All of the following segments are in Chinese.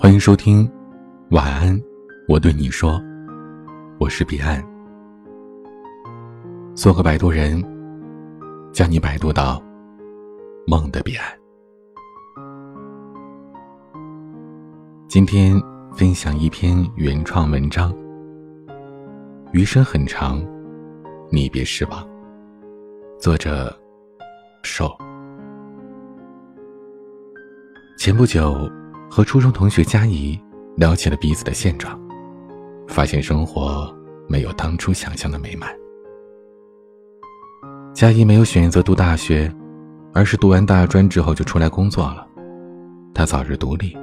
欢迎收听，晚安，我对你说，我是彼岸。做个摆渡人，将你摆渡到梦的彼岸。今天分享一篇原创文章。余生很长，你别失望。作者：瘦。前不久。和初中同学佳怡聊起了彼此的现状，发现生活没有当初想象的美满。佳怡没有选择读大学，而是读完大专之后就出来工作了。她早日独立，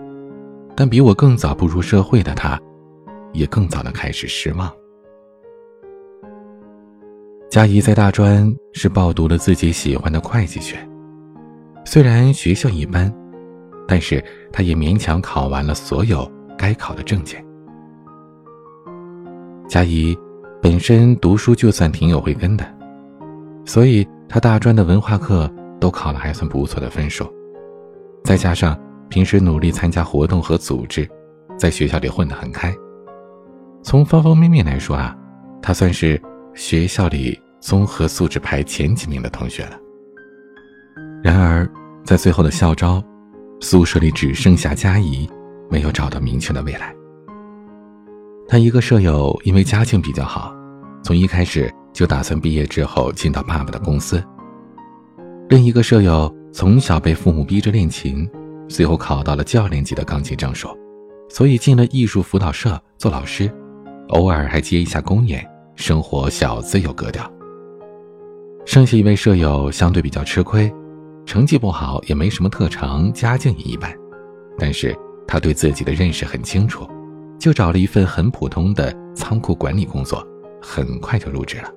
但比我更早步入社会的她，也更早的开始失望。佳怡在大专是报读了自己喜欢的会计学，虽然学校一般。但是，他也勉强考完了所有该考的证件。佳怡本身读书就算挺有慧根的，所以他大专的文化课都考了还算不错的分数。再加上平时努力参加活动和组织，在学校里混得很开。从方方面面来说啊，他算是学校里综合素质排前几名的同学了。然而，在最后的校招。宿舍里只剩下佳怡，没有找到明确的未来。他一个舍友因为家境比较好，从一开始就打算毕业之后进到爸爸的公司。另一个舍友从小被父母逼着练琴，最后考到了教练级的钢琴证书，所以进了艺术辅导社做老师，偶尔还接一下公演，生活小资有格调。剩下一位舍友相对比较吃亏。成绩不好，也没什么特长，家境也一般，但是他对自己的认识很清楚，就找了一份很普通的仓库管理工作，很快就入职了。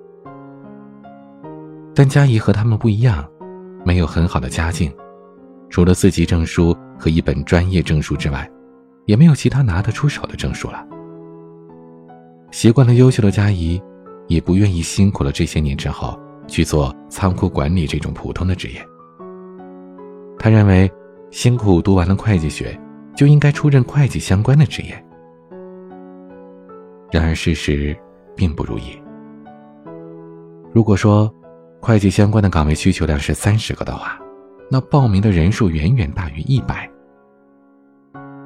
但佳怡和他们不一样，没有很好的家境，除了四级证书和一本专业证书之外，也没有其他拿得出手的证书了。习惯了优秀的佳怡，也不愿意辛苦了这些年之后去做仓库管理这种普通的职业。他认为，辛苦读完了会计学，就应该出任会计相关的职业。然而事实并不如意。如果说会计相关的岗位需求量是三十个的话，那报名的人数远远大于一百。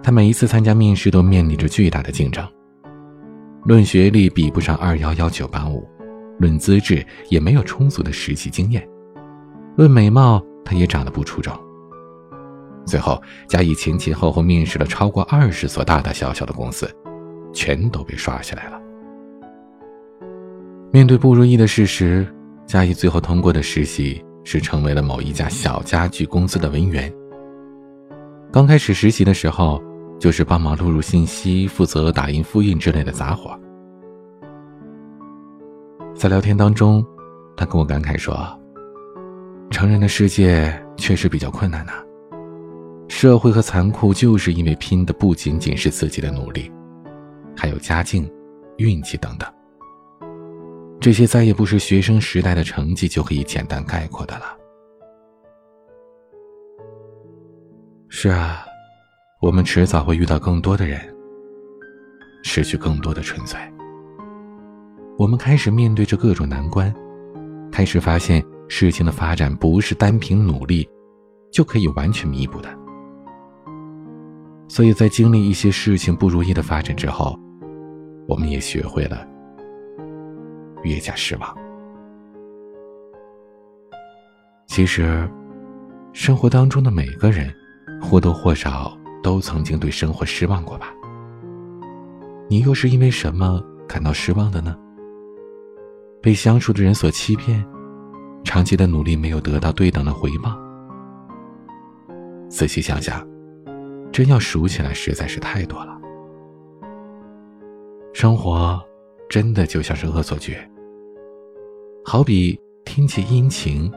他每一次参加面试都面临着巨大的竞争。论学历比不上二幺幺九八五，论资质也没有充足的实习经验，论美貌他也长得不出众。最后，嘉义前前后后面试了超过二十所大大小小的公司，全都被刷下来了。面对不如意的事实，嘉义最后通过的实习是成为了某一家小家具公司的文员。刚开始实习的时候，就是帮忙录入信息、负责打印复印之类的杂活。在聊天当中，他跟我感慨说：“成人的世界确实比较困难呐。”社会和残酷，就是因为拼的不仅仅是自己的努力，还有家境、运气等等。这些再也不是学生时代的成绩就可以简单概括的了。是啊，我们迟早会遇到更多的人，失去更多的纯粹。我们开始面对着各种难关，开始发现事情的发展不是单凭努力就可以完全弥补的。所以在经历一些事情不如意的发展之后，我们也学会了越加失望。其实，生活当中的每个人，或多或少都曾经对生活失望过吧？你又是因为什么感到失望的呢？被相处的人所欺骗，长期的努力没有得到对等的回报。仔细想想。真要数起来，实在是太多了。生活真的就像是恶作剧，好比天气阴晴，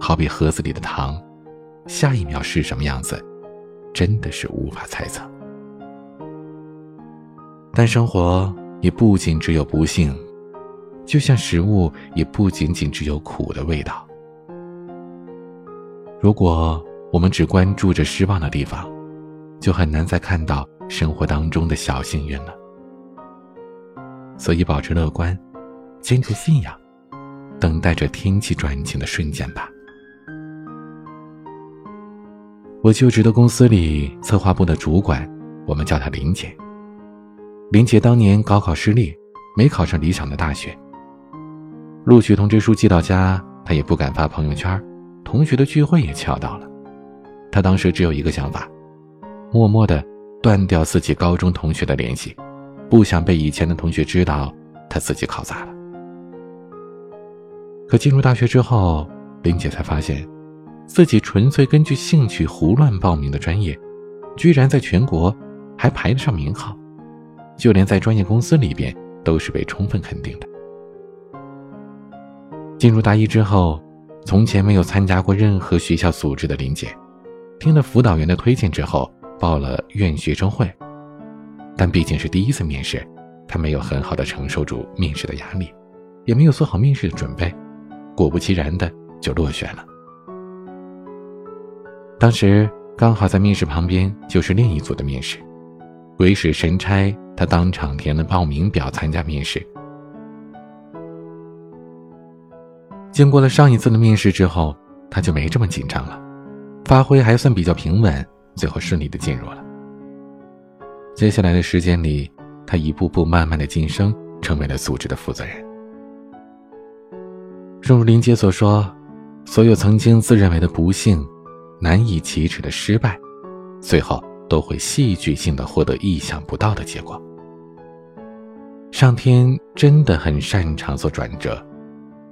好比盒子里的糖，下一秒是什么样子，真的是无法猜测。但生活也不仅只有不幸，就像食物也不仅仅只有苦的味道。如果我们只关注着失望的地方，就很难再看到生活当中的小幸运了。所以，保持乐观，坚持信仰，等待着天气转晴的瞬间吧。我就职的公司里，策划部的主管，我们叫她林姐。林姐当年高考失利，没考上理想的大学。录取通知书寄到家，她也不敢发朋友圈，同学的聚会也翘到了。她当时只有一个想法，默默的断掉自己高中同学的联系，不想被以前的同学知道他自己考砸了。可进入大学之后，林姐才发现。自己纯粹根据兴趣胡乱报名的专业，居然在全国还排得上名号，就连在专业公司里边都是被充分肯定的。进入大一之后，从前没有参加过任何学校组织的林姐，听了辅导员的推荐之后，报了院学生会。但毕竟是第一次面试，他没有很好的承受住面试的压力，也没有做好面试的准备，果不其然的就落选了。当时刚好在面试旁边就是另一组的面试，鬼使神差，他当场填了报名表参加面试。经过了上一次的面试之后，他就没这么紧张了，发挥还算比较平稳，最后顺利的进入了。接下来的时间里，他一步步慢慢的晋升，成为了组织的负责人。正如林杰所说，所有曾经自认为的不幸。难以启齿的失败，最后都会戏剧性的获得意想不到的结果。上天真的很擅长做转折，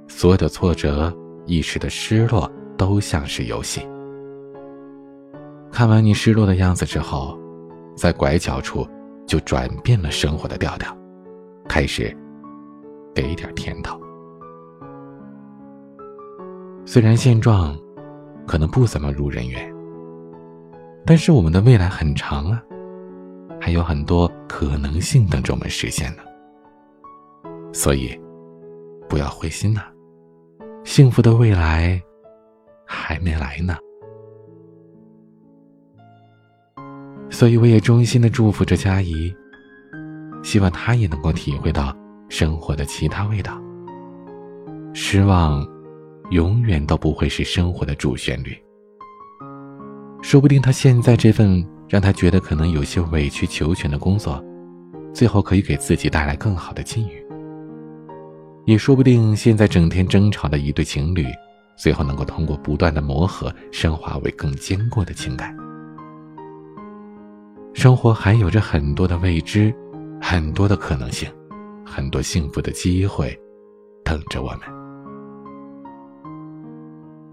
所有的挫折、一时的失落，都像是游戏。看完你失落的样子之后，在拐角处就转变了生活的调调，开始给点甜头。虽然现状。可能不怎么如人愿，但是我们的未来很长啊，还有很多可能性等着我们实现呢。所以，不要灰心呐，幸福的未来还没来呢。所以，我也衷心的祝福着佳怡，希望她也能够体会到生活的其他味道。失望。永远都不会是生活的主旋律。说不定他现在这份让他觉得可能有些委曲求全的工作，最后可以给自己带来更好的境遇。也说不定现在整天争吵的一对情侣，最后能够通过不断的磨合，升华为更坚固的情感。生活还有着很多的未知，很多的可能性，很多幸福的机会，等着我们。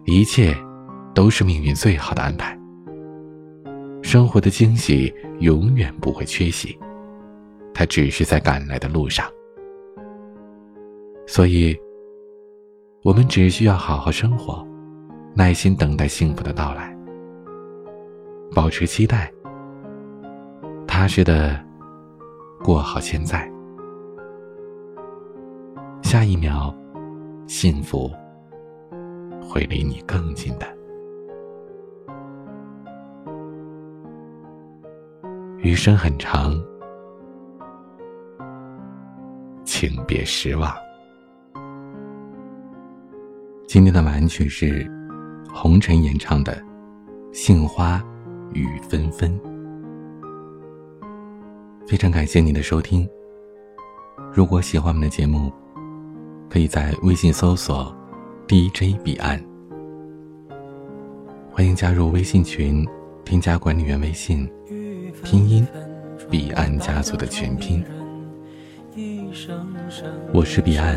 一切，都是命运最好的安排。生活的惊喜永远不会缺席，它只是在赶来的路上。所以，我们只需要好好生活，耐心等待幸福的到来，保持期待，踏实的过好现在。下一秒，幸福。会离你更近的。余生很长，请别失望。今天的晚安曲是红尘演唱的《杏花雨纷纷》。非常感谢你的收听。如果喜欢我们的节目，可以在微信搜索。DJ 彼岸，欢迎加入微信群，添加管理员微信，拼音彼岸家族的全拼。我是彼岸，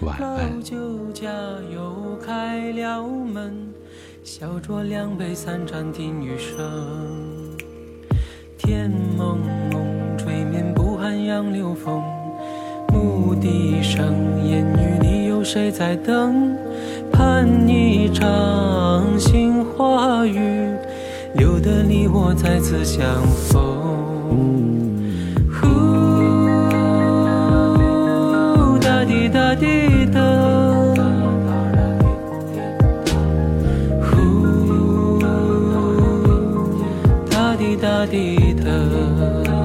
晚安。天蒙蒙，吹面不寒杨柳风，牧笛声，烟雨里有。谁在等？盼一场杏花雨，留得你我再次相逢。love.